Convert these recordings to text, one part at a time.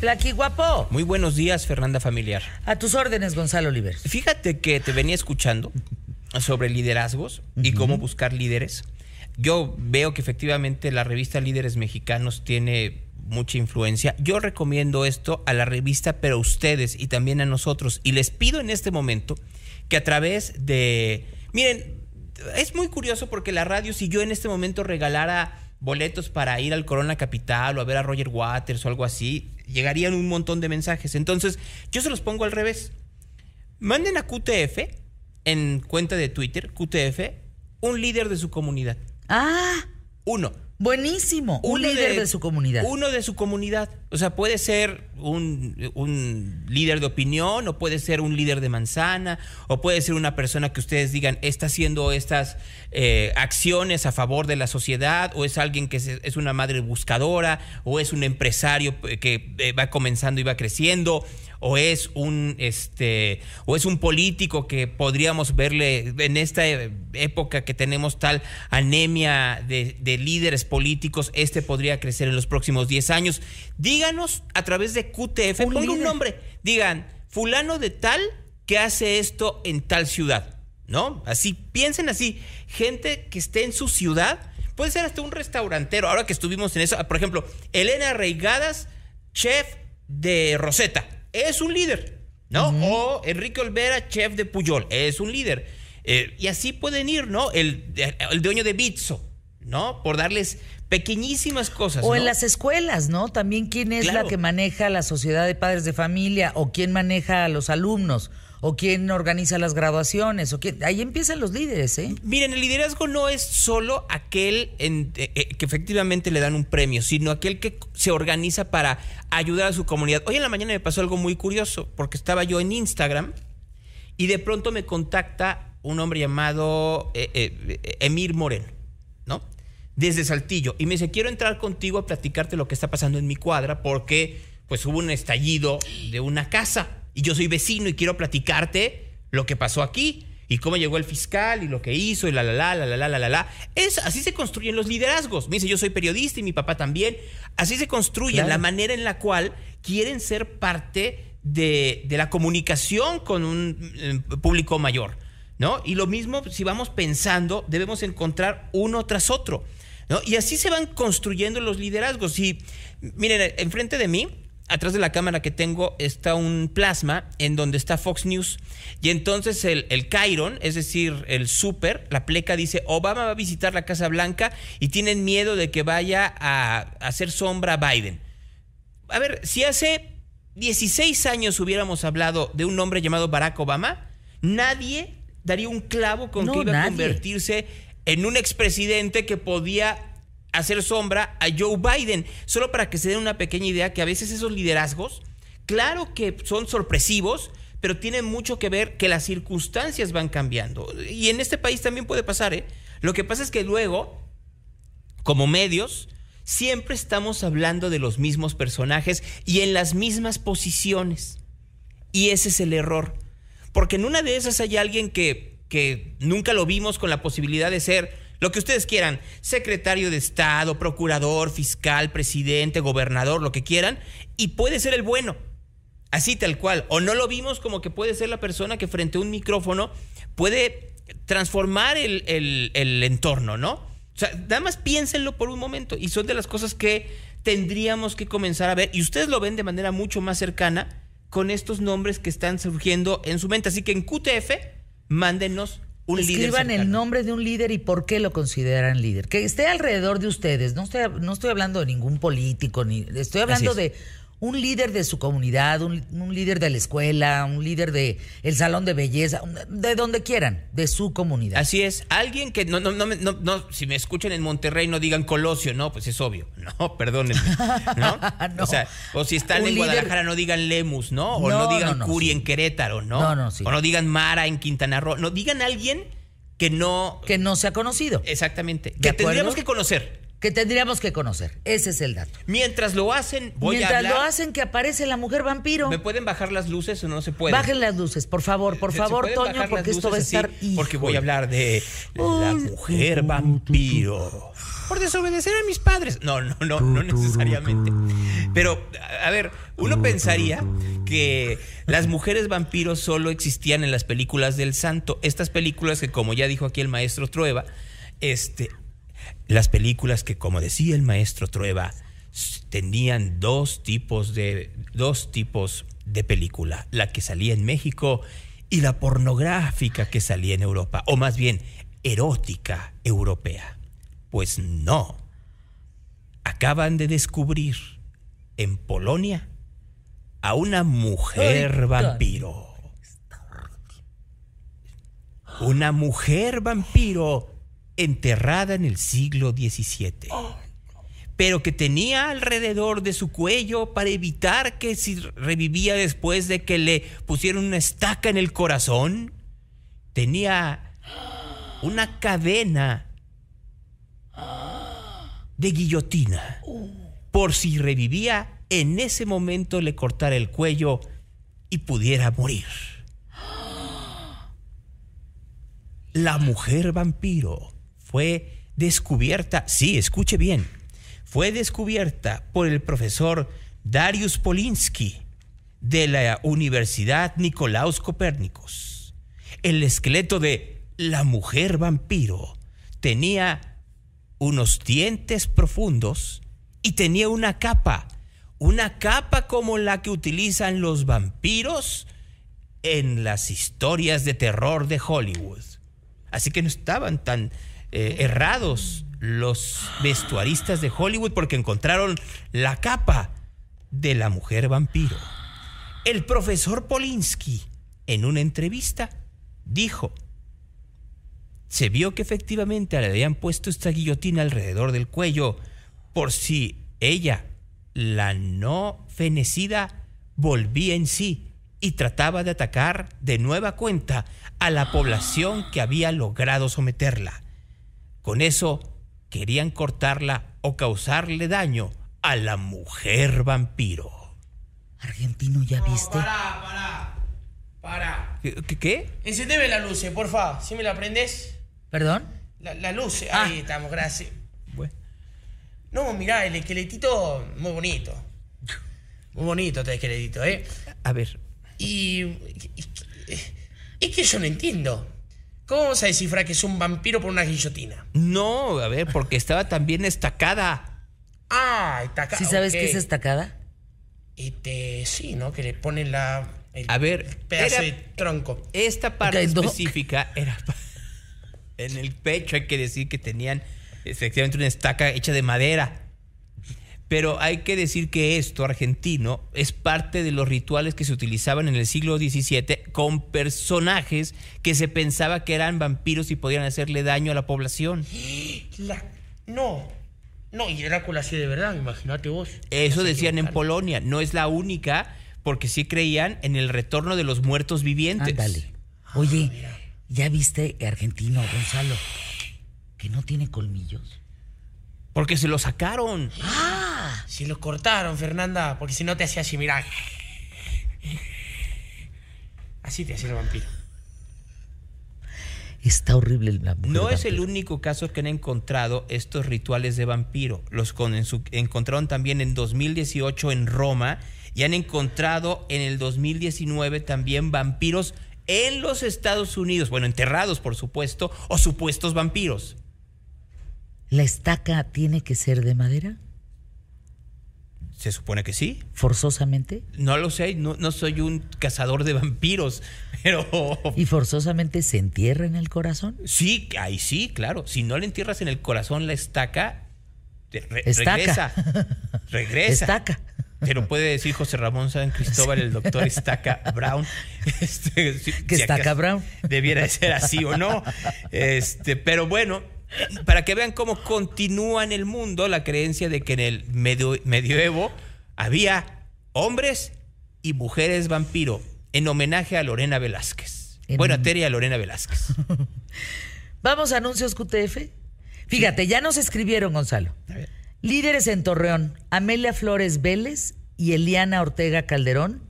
Plaqui guapo. Muy buenos días, Fernanda Familiar. A tus órdenes, Gonzalo Oliver. Fíjate que te venía escuchando sobre liderazgos y cómo buscar líderes. Yo veo que efectivamente la revista Líderes Mexicanos tiene mucha influencia. Yo recomiendo esto a la revista, pero a ustedes y también a nosotros. Y les pido en este momento que a través de... Miren, es muy curioso porque la radio, si yo en este momento regalara boletos para ir al Corona Capital o a ver a Roger Waters o algo así, llegarían un montón de mensajes. Entonces, yo se los pongo al revés. Manden a QTF, en cuenta de Twitter, QTF, un líder de su comunidad. Ah, Uno. Buenísimo. Un Uno líder de, su comunidad. Uno de su comunidad. O sea, puede ser un, un líder de opinión, o puede ser un líder de manzana, o puede ser una persona que ustedes digan está haciendo estas eh, acciones a favor de la sociedad, o es alguien que se- es una madre buscadora, o es un empresario eh, que eh, va comenzando y va creciendo, o es un este o es un político que podríamos verle en esta época que tenemos tal anemia de, de líderes políticos, este podría crecer en los próximos 10 años. Díganos a través de QTF, Un un nombre, digan, fulano de tal que hace esto en tal ciudad, ¿no? Así, piensen así, gente que esté en su ciudad, puede ser hasta un restaurantero, ahora que estuvimos en eso, por ejemplo, Elena Reigadas, chef de Rosetta, es un líder, ¿no? O Enrique Olvera, chef de Puyol, es un líder. Eh, y así pueden ir, ¿no? El, el dueño de Bitso, ¿no? Por darles pequeñísimas cosas. O en las escuelas, ¿no? También quién es Claro. la que maneja la sociedad de padres de familia, o quién maneja a los alumnos, o quién organiza las graduaciones, o quién. Ahí empiezan los líderes, ¿eh? Miren, el liderazgo no es solo aquel eh, eh, que efectivamente le dan un premio, sino aquel que se organiza para ayudar a su comunidad. Hoy en la mañana me pasó algo muy curioso, porque estaba yo en Instagram y de pronto me contacta un hombre llamado eh, Emir Moreno, ¿no? Desde Saltillo. Y me dice, quiero entrar contigo a platicarte lo que está pasando en mi cuadra, porque pues hubo un estallido de una casa y yo soy vecino y quiero platicarte lo que pasó aquí y cómo llegó el fiscal y lo que hizo y la la la la la la la la. Es así se construyen los liderazgos. Me dice, yo soy periodista y mi papá también. Así se construyen Claro. la manera en la cual quieren ser parte de, de la comunicación con un eh, público mayor, ¿no? Y lo mismo, si vamos pensando, debemos encontrar uno tras otro, ¿no? Y así se van construyendo los liderazgos. Y miren, enfrente de mí, atrás de la cámara que tengo, está un plasma en donde está Fox News. Y entonces el, el Chiron, es decir, el super, la pleca dice, Obama va a visitar la Casa Blanca y tienen miedo de que vaya a hacer sombra a Biden. A ver, si hace 16 años hubiéramos hablado de un hombre llamado Barack Obama, nadie daría un clavo con No, que iba a convertirse en un expresidente que podía hacer sombra a Joe Biden. Solo para que se den una pequeña idea que a veces esos liderazgos, claro que son sorpresivos, pero tienen mucho que ver que las circunstancias van cambiando. Y en este país también puede pasar, ¿eh? Lo que pasa es que luego como medios, siempre estamos hablando de los mismos personajes y en las mismas posiciones. Y ese es el error. Porque en una de esas hay alguien que, que nunca lo vimos con la posibilidad de ser lo que ustedes quieran, secretario de Estado, procurador, fiscal, presidente, gobernador, lo que quieran, y puede ser el bueno. Así tal cual. O no lo vimos como que puede ser la persona que frente a un micrófono puede transformar el, el- entorno, ¿no? O sea, nada más piénsenlo por un momento. Y son de las cosas que tendríamos que comenzar a ver. Y ustedes lo ven de manera mucho más cercana con estos nombres que están surgiendo en su mente. Así que en QTF, mándenos un líder. Escriban el nombre de un líder y por qué lo consideran líder. Que esté alrededor de ustedes. No estoy, no estoy hablando de ningún político, ni estoy hablando es. de un líder de su comunidad, un, un líder de la escuela, un líder de el salón de belleza, de donde quieran, de su comunidad. Así es, alguien que no, no, no, no, no, si me escuchan en Monterrey no digan Colosio, no, pues es obvio, no, perdónenme, ¿no? No. O sea, o si están Un en líder- Guadalajara no digan Lemus, ¿no? O no, digan Curi sí. en Querétaro, ¿no? No, no, sí. O no digan Mara en Quintana Roo, no, digan alguien que no, que no se ha conocido, exactamente, ¿De que acuerdo? tendríamos que conocer. Que tendríamos que conocer. Ese es el dato. Mientras lo hacen, voy Mientras a hablar. lo hacen que aparece la mujer vampiro. ¿Me pueden bajar las luces o no se puede? Bajen las luces, por favor, por ¿Se- se favor, Toño, porque esto va a estar. así? Porque voy a hablar de la mujer vampiro. por desobedecer a mis padres. No, no, no, no necesariamente. Pero, a ver, uno pensaría que las mujeres vampiros solo existían en las películas del santo. Estas películas que, como ya dijo aquí el maestro Trueba, este, las películas que, como decía el maestro Trueba, tenían dos tipos de dos tipos de película, la que salía en México y la pornográfica que salía en Europa, o más bien erótica europea. Pues no. Acaban de descubrir en Polonia a una mujer vampiro. Una mujer vampiro enterrada en el siglo XVII pero que tenía alrededor de su cuello para evitar que si revivía después de que le pusieron una estaca en el corazón, tenía una cadena de guillotina. Por si revivía, en ese momento le cortara el cuello y pudiera morir. La mujer vampiro fue descubierta, sí, escuche bien, fue descubierta por el profesor Darius Polinsky de la Universidad Nicolaus Copérnicos. El esqueleto de la mujer vampiro tenía unos dientes profundos y tenía una capa, una capa como la que utilizan los vampiros en las historias de terror de Hollywood. Así que no estaban tan eh, errados los vestuaristas de Hollywood porque encontraron la capa de la mujer vampiro. El profesor Polinsky, en una entrevista, dijo, se vio que efectivamente le habían puesto esta guillotina alrededor del cuello por si ella, la no fenecida, volvía en sí y trataba de atacar de nueva cuenta a la población que había logrado someterla. Con eso querían cortarla o causarle daño a la mujer vampiro. Argentino, ¿ya viste? Para, para, para. ¿Qué? qué? Encendeme la luz, eh, porfa. ¿Sí me la prendes? ¿Perdón? La, la luz, Ah. ahí estamos, gracias. Bueno, No, mirá, el esqueletito muy bonito. Muy bonito este esqueletito, ¿eh? a ver, Y, y- Es que yo no entiendo. ¿Cómo vamos a descifrar que es un vampiro por una guillotina? no, a ver, porque estaba también estacada. Ah, está acá. ¿Sí sabes qué es estacada? Este, sí, ¿no? Que le ponen la. el A ver, pedazo era- de tronco. Esta parte específica era en el pecho, hay que decir que tenían efectivamente una estaca hecha de madera. Pero hay que decir que esto argentino es parte de los rituales que se utilizaban en el siglo XVII con personajes que se pensaba que eran vampiros y podían hacerle daño a la población. La- No. No, y Drácula sí de verdad, imagínate vos. Eso decían en. Polonia. No es la única, porque sí creían en el retorno de los muertos vivientes. Ándale. Oye, ¿ya viste, argentino, Gonzalo? Que no tiene colmillos. Porque se lo sacaron. Si los cortaron, Fernanda, porque si no te hacía así, mirá. Así te hacía el vampiro. Está horrible la mujer No es el único caso que han encontrado estos rituales de vampiro. Los con- en su- encontraron también en 2018 en Roma y han encontrado en el 2019 también vampiros en los Estados Unidos. Bueno, enterrados, por supuesto, o supuestos vampiros. ¿La estaca tiene que ser de madera? Se supone que sí. ¿Forzosamente? No lo sé, no, no soy un cazador de vampiros, pero ¿Y forzosamente se entierra en el corazón? sí, ahí sí, claro. Si no le entierras en el corazón la estaca, te- re- Estaca. regresa. Regresa. Estaca. Te lo puede decir José Ramón San Cristóbal, el doctor Estaca Brown. Este, si- ¿Que si Estaca Brown? Debiera de ser así o no. Este, pero bueno, para que vean cómo continúa en el mundo la creencia de que en el medio, medioevo había hombres y mujeres vampiro en homenaje a Lorena Velázquez. En- Bueno, a Tere y a Lorena Velázquez. Vamos a anuncios QTF. Fíjate, ya nos escribieron, Gonzalo. Líderes en Torreón, Amelia Flores Vélez y Eliana Ortega Calderón,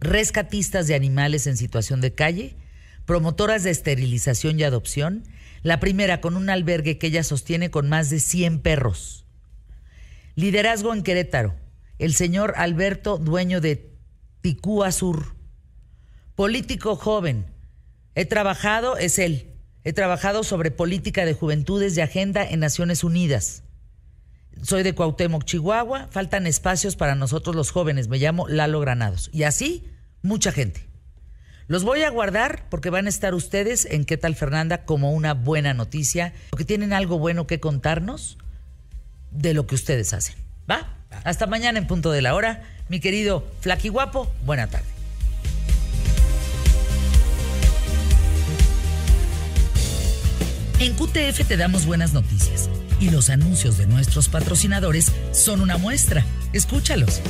rescatistas de animales en situación de calle, promotoras de esterilización y adopción, La primera con un albergue que ella sostiene con más de 100 perros. Liderazgo en Querétaro. El señor Alberto, dueño de Ticúa Sur. Político joven. He trabajado, es él. He trabajado sobre política de juventudes y agenda en Naciones Unidas. Soy de Cuauhtémoc, Chihuahua. Faltan espacios para nosotros los jóvenes. Me llamo Lalo Granados. Y así, mucha gente. Los voy a guardar porque van a estar ustedes en ¿Qué tal Fernanda? como una buena noticia, porque tienen algo bueno que contarnos de lo que ustedes hacen. ¿Va? Hasta mañana en punto de la hora. Mi querido Flaqui Guapo, buena tarde. En QTF te damos buenas noticias y los anuncios de nuestros patrocinadores son una muestra. Escúchalos.